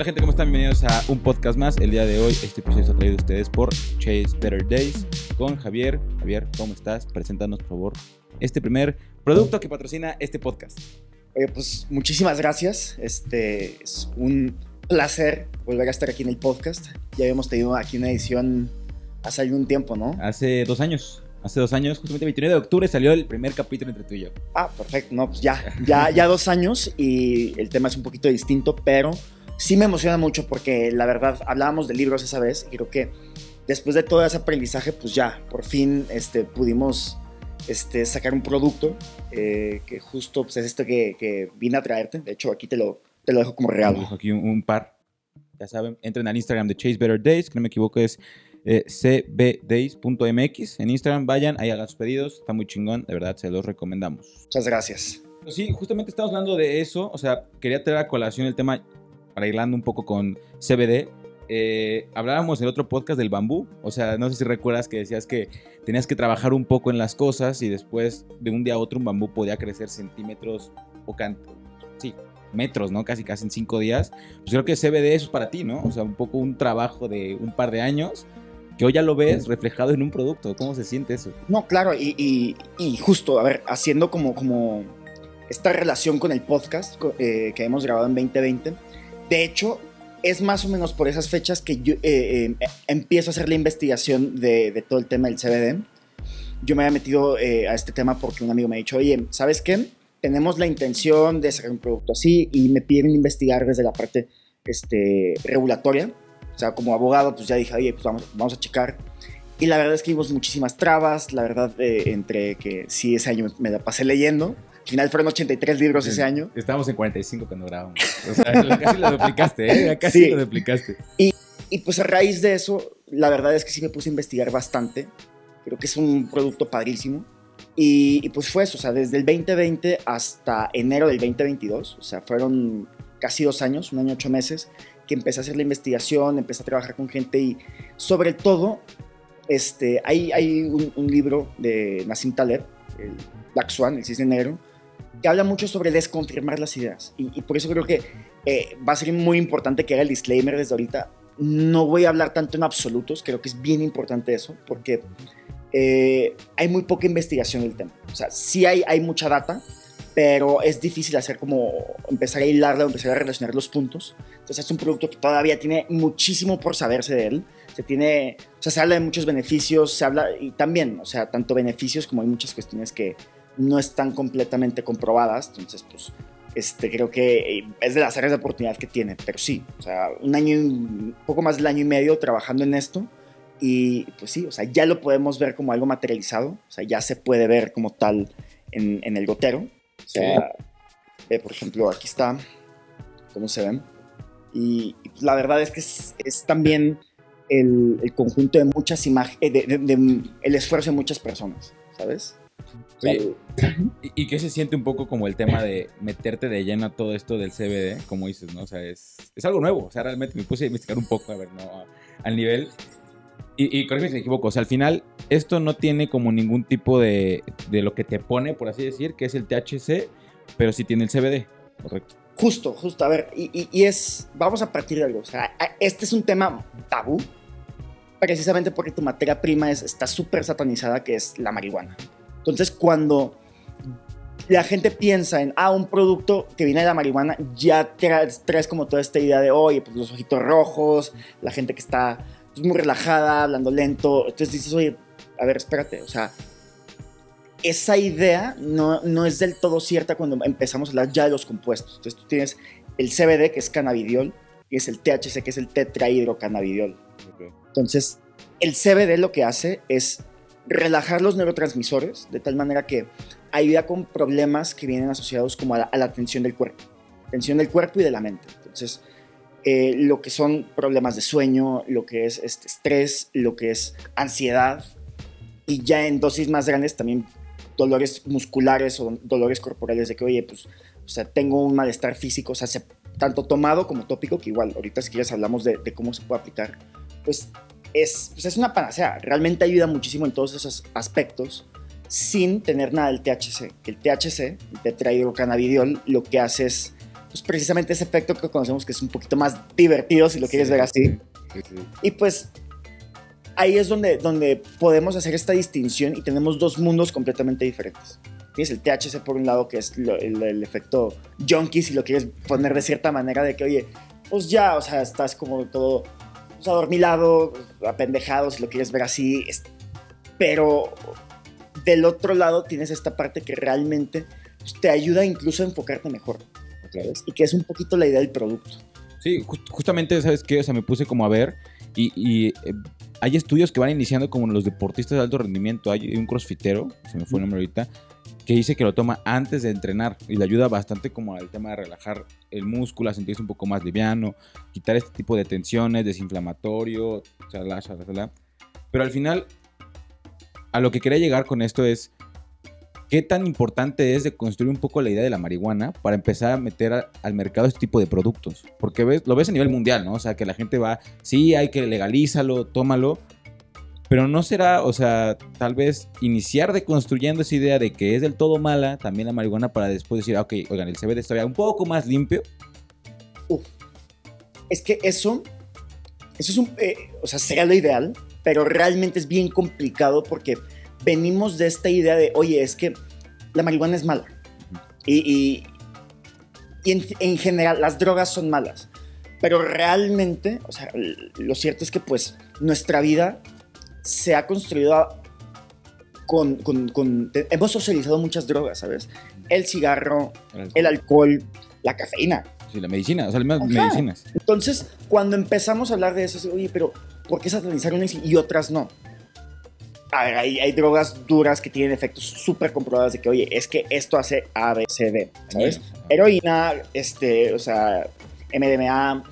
Hola gente, ¿cómo están? Bienvenidos a un podcast más. El día de hoy este episodio está traído a ustedes por Chase Better Days con Javier. Javier, ¿cómo estás? Preséntanos por favor este primer producto que patrocina este podcast. Oye, pues muchísimas gracias. Este es un placer volver a estar aquí en el podcast. Ya habíamos tenido aquí una edición hace algún tiempo, ¿no? Hace dos años. Hace dos años, justamente el 29 de octubre, salió el primer capítulo entre tú y yo. Ah, perfecto. No, pues ya, ya, ya dos años y el tema es un poquito distinto, pero sí me emociona mucho porque la verdad hablábamos de libros esa vez y creo que después de todo ese aprendizaje, pues ya, por fin este, pudimos este, sacar un producto eh, que justo pues, es esto que, que, vine a traerte. De hecho, aquí te lo, te lo dejo como regalo. Aquí un, un par. Ya saben, entren al Instagram de Chase Better Days, que no me equivoco es eh, cbdays.mx. En Instagram vayan, ahí hagan sus pedidos. Está muy chingón, de verdad, se los recomendamos. Muchas gracias. Pues sí, justamente estamos hablando de eso. O sea, quería traer a colación el tema, arreglando un poco con CBD. Eh, hablábamos en el otro podcast del bambú. O sea, no sé si recuerdas que decías que tenías que trabajar un poco en las cosas y después de un día a otro un bambú podía crecer centímetros o canto. Sí, metros, ¿no? Casi, casi en cinco días. Pues creo que CBD eso es para ti, ¿no? O sea, un poco un trabajo de un par de años que hoy ya lo ves reflejado en un producto. ¿Cómo se siente eso? No, claro, y, y, y justo, a ver, haciendo como, como esta relación con el podcast eh, que hemos grabado en 2020, de hecho, es más o menos por esas fechas que yo eh, eh, empiezo a hacer la investigación de, todo el tema del CBD. Yo me había metido eh, a este tema porque un amigo me ha dicho, oye, ¿sabes qué? Tenemos la intención de sacar un producto así y me piden investigar desde la parte este, regulatoria o sea, como abogado, pues ya dije, oye, pues vamos a checar. Y la verdad es que vimos muchísimas trabas, la verdad, eh, entre que sí, ese año me la pasé leyendo. Al final fueron 83 libros ese año. Estábamos en 45 cuando grabamos. O sea, casi lo duplicaste, ¿eh? Casi sí. lo duplicaste. Y, y pues a raíz de eso, la verdad es que sí me puse a investigar bastante. Creo que es un producto padrísimo. Y, y, pues fue eso, o sea, desde el 2020 hasta enero del 2022, o sea, fueron casi dos años, un año ocho meses, que empecé a hacer la investigación, empecé a trabajar con gente y sobre todo, este, hay, hay un, un libro de Nassim Taleb, el Black Swan, el cisne negro, que habla mucho sobre desconfirmar las ideas. Y, y por eso creo que eh, va a ser muy importante que haga el disclaimer desde ahorita. No voy a hablar tanto en absolutos, creo que es bien importante eso, porque eh, hay muy poca investigación del tema. O sea, sí hay, hay mucha data, pero es difícil hacer como empezar a hilarla empezar a relacionar los puntos. Entonces es un producto que todavía tiene muchísimo por saberse de él. Se tiene, o sea, se habla de muchos beneficios, se habla y también, o sea, tanto beneficios como hay muchas cuestiones que no están completamente comprobadas. Entonces, pues, este, creo que es de las áreas de oportunidad que tiene. Pero sí, o sea, un año, un poco más del año y medio trabajando en esto. Y pues sí, o sea, ya lo podemos ver como algo materializado. O sea, ya se puede ver como tal en, en el gotero. O sea, eh, por ejemplo, aquí está, cómo se ven. Y, y la verdad es que es, es también el, el, conjunto de muchas imágenes, eh, de, de, de, el esfuerzo de muchas personas, ¿sabes? Oye, ¿y, ¿Y qué se siente un poco como el tema de meterte de lleno a todo esto del CBD? Como dices, ¿no? O sea, es, es algo nuevo. O sea, realmente me puse a investigar un poco, a ver, ¿no? Al nivel. Y, y corrígeme si me equivoco, o sea, al final esto no tiene como ningún tipo de, de, lo que te pone, por así decir, que es el THC, pero sí tiene el CBD, correcto. Justo, justo, a ver, y, y, y es, vamos a partir de algo, o sea, este es un tema tabú, precisamente porque tu materia prima es, está súper satanizada, que es la marihuana. Entonces, cuando la gente piensa en, ah, un producto que viene de la marihuana, ya traes, traes como toda esta idea de, oye, pues los ojitos rojos, la gente que está pues, muy relajada, hablando lento. Entonces dices, oye, a ver, espérate, o sea, esa idea no, no, es del todo cierta cuando empezamos a hablar ya de los compuestos. Entonces tú tienes el CBD, que es cannabidiol, y es el THC, que es el tetrahidrocannabidiol. Okay. Entonces, el CBD lo que hace es relajar los neurotransmisores de tal manera que ayuda con problemas que vienen asociados como a la, a la tensión del cuerpo. Tensión del cuerpo y de la mente. Entonces, eh, lo que son problemas de sueño, lo que es este, estrés, lo que es ansiedad y ya en dosis más grandes también dolores musculares o dolores corporales de que, oye, pues, o sea, tengo un malestar físico, o sea, se, tanto tomado como tópico, que igual ahorita si quieres hablamos de, de cómo se puede aplicar, pues es, pues es una panacea, realmente ayuda muchísimo en todos esos aspectos sin tener nada del THC. El THC, el tetrahidrocannabidiol, lo que hace es pues precisamente ese efecto que conocemos que es un poquito más divertido, si lo quieres Sí. ver así. Sí, sí. Y pues ahí es donde, donde podemos hacer esta distinción y tenemos dos mundos completamente diferentes. Tienes el THC por un lado, que es lo- el, el efecto junkie, si lo quieres poner de cierta manera, de que, oye, pues ya, o sea, estás como todo pues, adormilado, apendejado, si lo quieres ver así. es- pero del otro lado tienes esta parte que realmente pues, te ayuda incluso a enfocarte mejor, ¿sabes? Y que es un poquito la idea del producto. Sí, jus- justamente, ¿sabes qué? O sea, me puse como a ver y, y, eh, hay estudios que van iniciando como los deportistas de alto rendimiento. Hay un crossfitero, se me fue el nombre ahorita, que dice que lo toma antes de entrenar y le ayuda bastante como al tema de relajar el músculo, a sentirse un poco más liviano, quitar este tipo de tensiones, desinflamatorio, chalá, chalá, chalá. Pero al final, a lo que quería llegar con esto es qué tan importante es de construir un poco la idea de la marihuana para empezar a meter al mercado este tipo de productos. Porque lo ves a nivel mundial, ¿no? O sea, que la gente va, sí, hay que legalízalo, tómalo. Pero no será, o sea, tal vez iniciar de construyendo esa idea de que es del todo mala también la marihuana para después decir, ah, ok, oigan, el CBD está un poco más limpio. Uf. Es que eso, eso es un, eh, o sea, sería lo ideal, pero realmente es bien complicado porque venimos de esta idea de, oye, es que la marihuana es mala. Y, y- y en, en general las drogas son malas. Pero realmente, o sea, lo cierto es que pues nuestra vida se ha construido con, con- con- te- hemos socializado muchas drogas, ¿sabes? El cigarro, el alcohol, la cafeína. Sí, la medicina, o sea, las medicinas. Entonces, cuando empezamos a hablar de eso, es, oye, pero ¿por qué satanizar unas y otras no? A ver, hay, hay drogas duras que tienen efectos súper comprobados de que, oye, es que esto hace A, B, C, D, ¿sabes? Heroína, este, o sea, MDMA,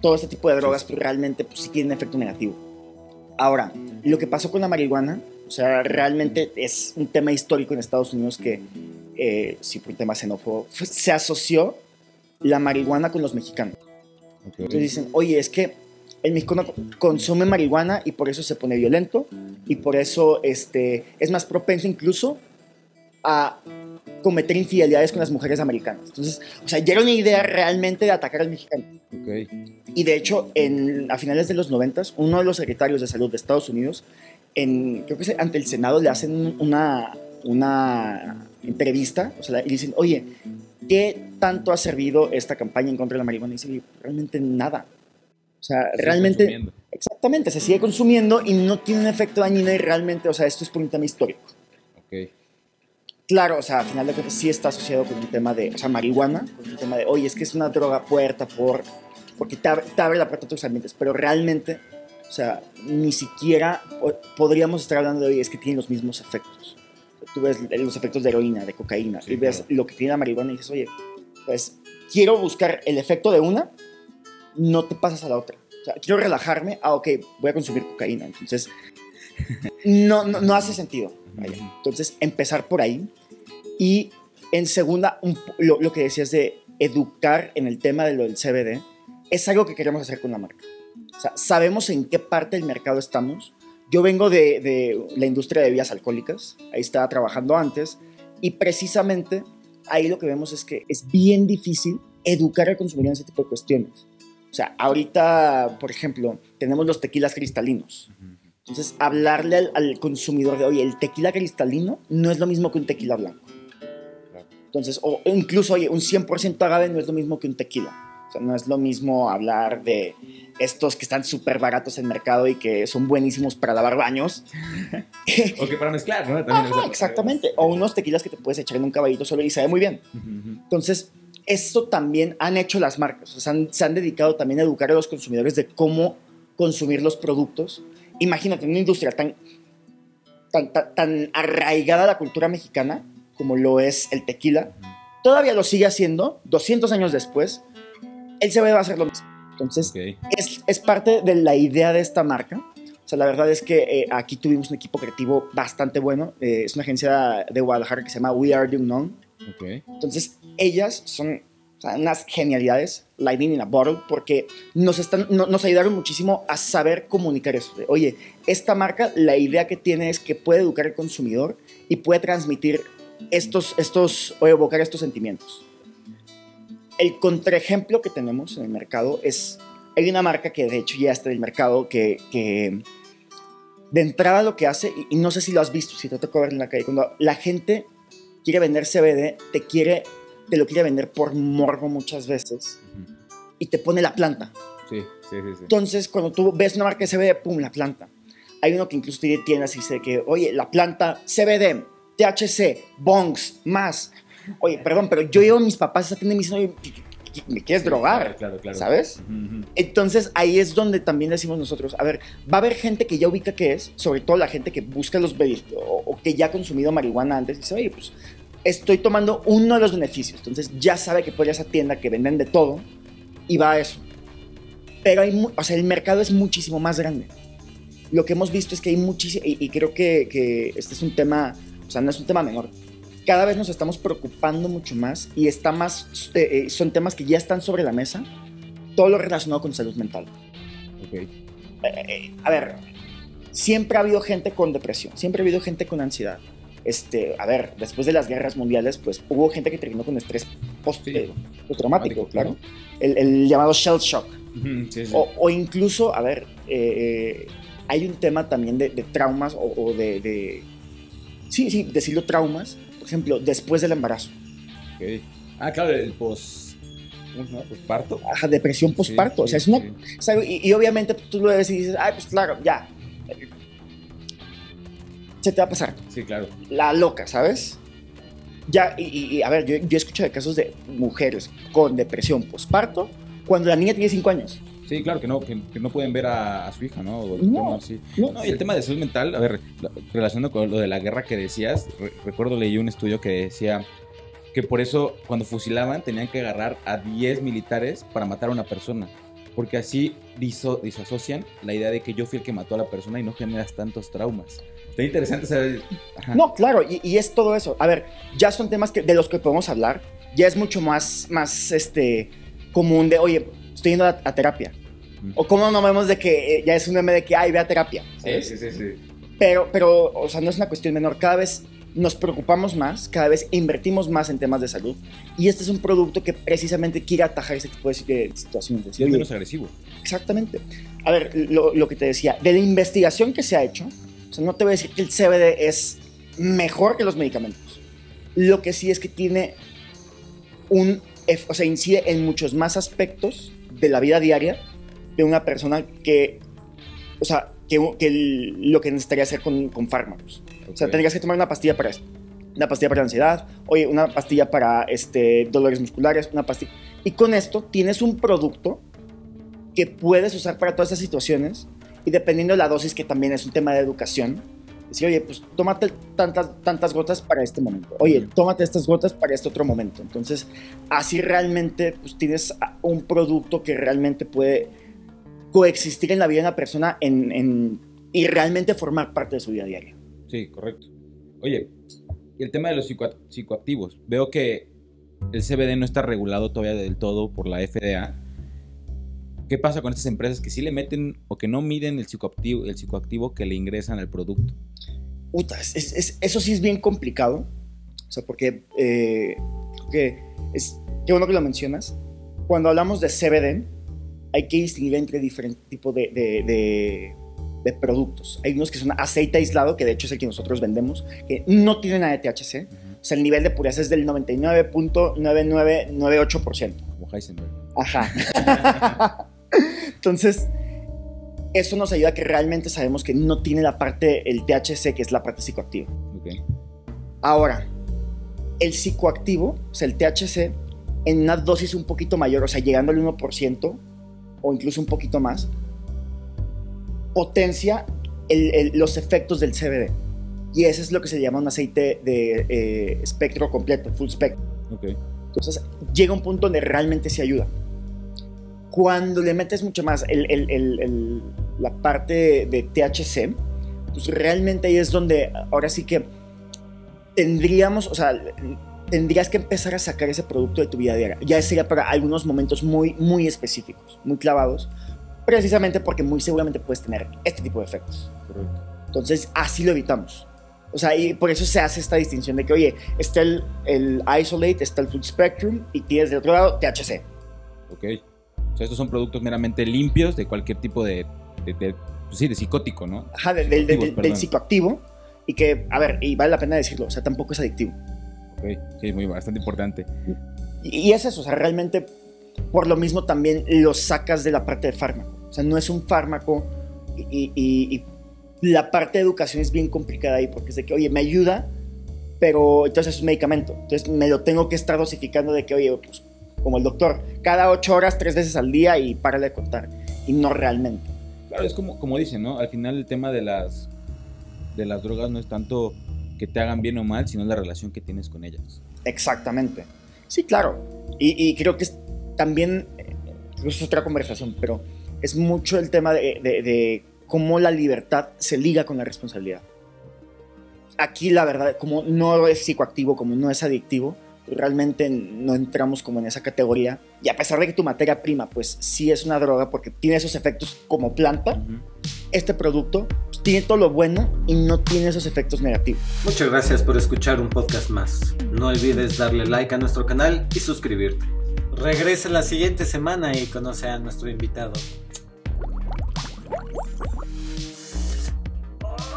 todo este tipo de drogas, pues realmente pues, sí tienen efecto negativo. Ahora, lo que pasó con la marihuana, o sea, realmente es un tema histórico en Estados Unidos que, eh, sí, por un tema xenófobo, se asoció la marihuana con los mexicanos. Entonces dicen, oye, es que el mexicano consume marihuana y por eso se pone violento y por eso este, es más propenso incluso a cometer infidelidades con las mujeres americanas. Entonces, o sea, ya era una idea realmente de atacar al mexicano. Ok. Y de hecho, en, a finales de los 90, uno de los secretarios de salud de Estados Unidos, en, creo que ante el Senado, le hacen una, una entrevista o sea, y dicen, oye, ¿qué tanto ha servido esta campaña en contra de la marihuana? Y dice, "Oye, realmente nada. O sea, Sigue realmente, consumiendo. exactamente, se sigue consumiendo y no tiene un efecto dañino y realmente, o sea, esto es por un tema histórico. Ok. Claro, o sea, al final de cuentas sí está asociado con un tema de, o sea, marihuana, con un tema de, oye, es que es una droga puerta por, porque te abre, te abre la puerta a otros ambientes, pero realmente, o sea, ni siquiera podríamos estar hablando de, oye, es que tienen los mismos efectos. Tú ves los efectos de heroína, de cocaína, Sí, y ves claro. lo que tiene la marihuana y dices, oye, pues quiero buscar el efecto de una, no te pasas a la otra. O sea, quiero relajarme, ah, ok, voy a consumir cocaína. Entonces, no, no, no hace sentido. Vaya. Entonces, empezar por ahí. Y en segunda, un lo, lo que decías de educar en el tema de lo del CBD, es algo que queremos hacer con la marca. O sea, sabemos en qué parte del mercado estamos. Yo vengo de, de la industria de bebidas alcohólicas, ahí estaba trabajando antes, y precisamente ahí lo que vemos es que es bien difícil educar al consumidor en ese tipo de cuestiones. O sea, ahorita, por ejemplo, tenemos los tequilas cristalinos. Entonces, hablarle al, al consumidor de, oye, el tequila cristalino no es lo mismo que un tequila blanco. Entonces, o incluso, oye, un 100% agave no es lo mismo que un tequila. O sea, no es lo mismo hablar de estos que están súper baratos en el mercado y que son buenísimos para lavar baños. O que para mezclar, ¿no? También, Ajá, exactamente. O unos tequilas que te puedes echar en un caballito solo y sabe muy bien. Entonces, esto también han hecho las marcas. O sea, han- se han dedicado también a educar a los consumidores de cómo consumir los productos. Imagínate, en una industria tan, tan, tan, tan arraigada a la cultura mexicana como lo es el tequila, todavía lo sigue haciendo 200 años después. El CBD va a hacer lo mismo. Entonces, Ok. es, es parte de la idea de esta marca. O sea, la verdad es que eh, aquí tuvimos un equipo creativo bastante bueno. Eh, es una agencia de Guadalajara que se llama We Are the Unknown. Ok. Entonces, ellas son o sea, unas genialidades, Lightning in a Bottle, porque nos, están, no- nos ayudaron muchísimo a saber comunicar eso. Oye, esta marca, la idea que tiene es que puede educar al consumidor y puede transmitir estos, estos o evocar estos sentimientos. el contraejemplo que tenemos en el mercado es, hay una marca que de hecho ya está en el mercado que, que de entrada lo que hace, y, no sé si lo has visto, si te tocó ver en la calle, cuando la gente quiere vender CBD, te quiere, te lo quiere vender por morbo muchas veces y te pone la planta. Sí, sí, sí. sí. Entonces, cuando tú ves una marca de CBD, pum, la planta. Hay uno que incluso tiene tiendas y dice que, oye, la planta CBD, THC, bongs, más. Oye, perdón, pero yo llevo a mis papás a esa tienda y me dicen, oye, ¿qué- qué- ¿me quieres drogar? Claro, claro. ¿Sabes? Ujú, ujú. Entonces ahí es donde también decimos nosotros, a ver, va a haber gente que ya ubica qué es, sobre todo la gente que busca los o, o que ya ha consumido marihuana antes y dice, oye, pues estoy tomando uno de los beneficios. Entonces ya sabe que puede ir a esa tienda que venden de todo y va a eso. Pero hay, o sea, el mercado es muchísimo más grande. Lo que hemos visto es que hay muchísimo, y, y creo que, que este es un tema, sea, no es un tema menor. Cada vez nos estamos preocupando mucho más y está más, eh, eh, son temas que ya están sobre la mesa, todo lo relacionado con salud mental. Ok. Eh, a ver, siempre ha habido gente con depresión, siempre ha habido gente con ansiedad. Este, a ver, después de las guerras mundiales, pues hubo gente que terminó con estrés post, Sí. eh, postraumático, claro. El, el llamado shell shock. Sí, sí. O, o incluso, a ver, eh, hay un tema también de, de traumas o, o de, de- Sí, sí, decirlo traumas. Por ejemplo, después del embarazo. Ah, claro, el pos... ¿Cómo se llama? ¿Posparto? Ajá, depresión postparto. Sí, o sea, es una, sí. o sea, y, y obviamente tú lo ves y dices, ay, pues claro, ya. Se te va a pasar. Sí, claro. La loca, ¿sabes? Ya, y, a ver, yo, yo he escuchado casos de mujeres con depresión postparto cuando la niña tiene 5 años. Sí, claro, que no, que, que no pueden ver a, a su hija, ¿no? O- No. sí. No, No, y el tema de salud mental, a ver, la- relacionando con lo de la guerra que decías, re- recuerdo leí un estudio que decía que por eso cuando fusilaban tenían que agarrar a 10 militares para matar a una persona, porque así diso- disasocian la idea de que yo fui el que mató a la persona y no generas tantos traumas. Está interesante saber... Ajá. No, claro, y, y es todo eso. A ver, ya son temas que, de los que podemos hablar. Ya es mucho más, más este, común de, oye, estoy yendo a, a terapia. Mm. O cómo no vemos de que eh, ya es un meme de que, ay, ve a terapia. Sí, ¿sabes? sí, sí, sí. Pero, pero, o sea, no es una cuestión menor. Cada vez nos preocupamos más, cada vez invertimos más en temas de salud. Y este es un producto que precisamente quiere atajar ese tipo de si- de situaciones. Es menos agresivo. Exactamente. A ver, lo, lo que te decía, de la investigación que se ha hecho, o sea, no te voy a decir que el CBD es mejor que los medicamentos. Lo que sí es que tiene un, o sea, incide en muchos más aspectos de la vida diaria de una persona que, o sea, que, que lo que necesitaría hacer con, con fármacos. O sea, tendrías que tomar una pastilla para esto, una pastilla para la ansiedad, oye, una pastilla para este, dolores musculares, una pastilla. Y con esto tienes un producto que puedes usar para todas esas situaciones y dependiendo de la dosis, que también es un tema de educación, decir, oye, pues tómate tantas, tantas gotas para este momento, oye, tómate estas gotas para este otro momento. Entonces, así realmente pues, tienes un producto que realmente puede coexistir en la vida de una persona en, en- y realmente formar parte de su vida diaria. Sí, correcto. Oye, y el tema de los psicoa- psicoactivos. Veo que el CBD no está regulado todavía del todo por la FDA. ¿Qué pasa con estas empresas que sí le meten o que no miden el psicoactivo, el psicoactivo que le ingresan al producto? Puta, es- es- es- eso sí es bien complicado. O sea, porque eh, creo que es. Qué bueno que lo mencionas. Cuando hablamos de CBD, hay que distinguir entre diferentes tipos de, de- de- de productos. Hay unos que son aceite aislado, que de hecho es el que nosotros vendemos, que no tiene nada de THC. O sea, el nivel de pureza es del 99.9998%. Como Heisenberg. Ajá. Entonces, eso nos ayuda a que realmente sabemos que no tiene la parte, el THC, que es la parte psicoactiva. Ok. Ahora, el psicoactivo, o sea, el THC, en una dosis un poquito mayor, o sea, llegando al 1% o incluso un poquito más, potencia el- el- los efectos del CBD. Y ese es lo que se llama un aceite de eh, espectro completo, full spectrum. Ok. Entonces llega un punto donde realmente se ayuda. Cuando le metes mucho más el- el- el- la parte de THC, pues realmente ahí es donde ahora sí que tendríamos, o sea, tendrías que empezar a sacar ese producto de tu vida diaria. Ya sería para algunos momentos muy, muy específicos, muy clavados, precisamente porque muy seguramente puedes tener este tipo de efectos. Correcto. Entonces así lo evitamos. O sea, y por eso se hace esta distinción de que, oye, está el, el isolate, está el full spectrum y tienes del otro lado THC. Ok. O sea, estos son productos meramente limpios de cualquier tipo de, de, de- pues sí, de psicótico, ¿no? Ajá, del, del- del- del psicoactivo. Y que, a ver, y vale la pena decirlo, o sea, tampoco es adictivo. Ok, sí, muy bastante importante. Y, y es eso, o sea, realmente por lo mismo también lo sacas de la parte de fármaco. O sea, no es un fármaco y, y- y la parte de educación es bien complicada ahí porque es de que, oye, me ayuda, pero entonces es un medicamento. Entonces me lo tengo que estar dosificando de que, oye, pues como el doctor, cada ocho horas, tres veces al día y párale de contar. Y no realmente. Claro, es como, como dicen, ¿no? Al final el tema de las, de las drogas no es tanto que te hagan bien o mal, sino la relación que tienes con ellas. Exactamente. Sí, claro. Y, y creo que es también, eh, es otra conversación, pero es mucho el tema de, de- de cómo la libertad se liga con la responsabilidad. Aquí la verdad, como no es psicoactivo, como no es adictivo, realmente no entramos como en esa categoría. Y a pesar de que tu materia prima, pues sí es una droga porque tiene esos efectos como planta, este producto pues, tiene todo lo bueno y no tiene esos efectos negativos. Muchas gracias por escuchar un podcast más. No olvides darle like a nuestro canal y suscribirte. Regresa la siguiente semana y conoce a nuestro invitado.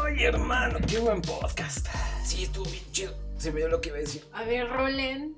Ay, hermano, qué buen podcast. Sí, estuvo bien chido. A. A ver, Rolen.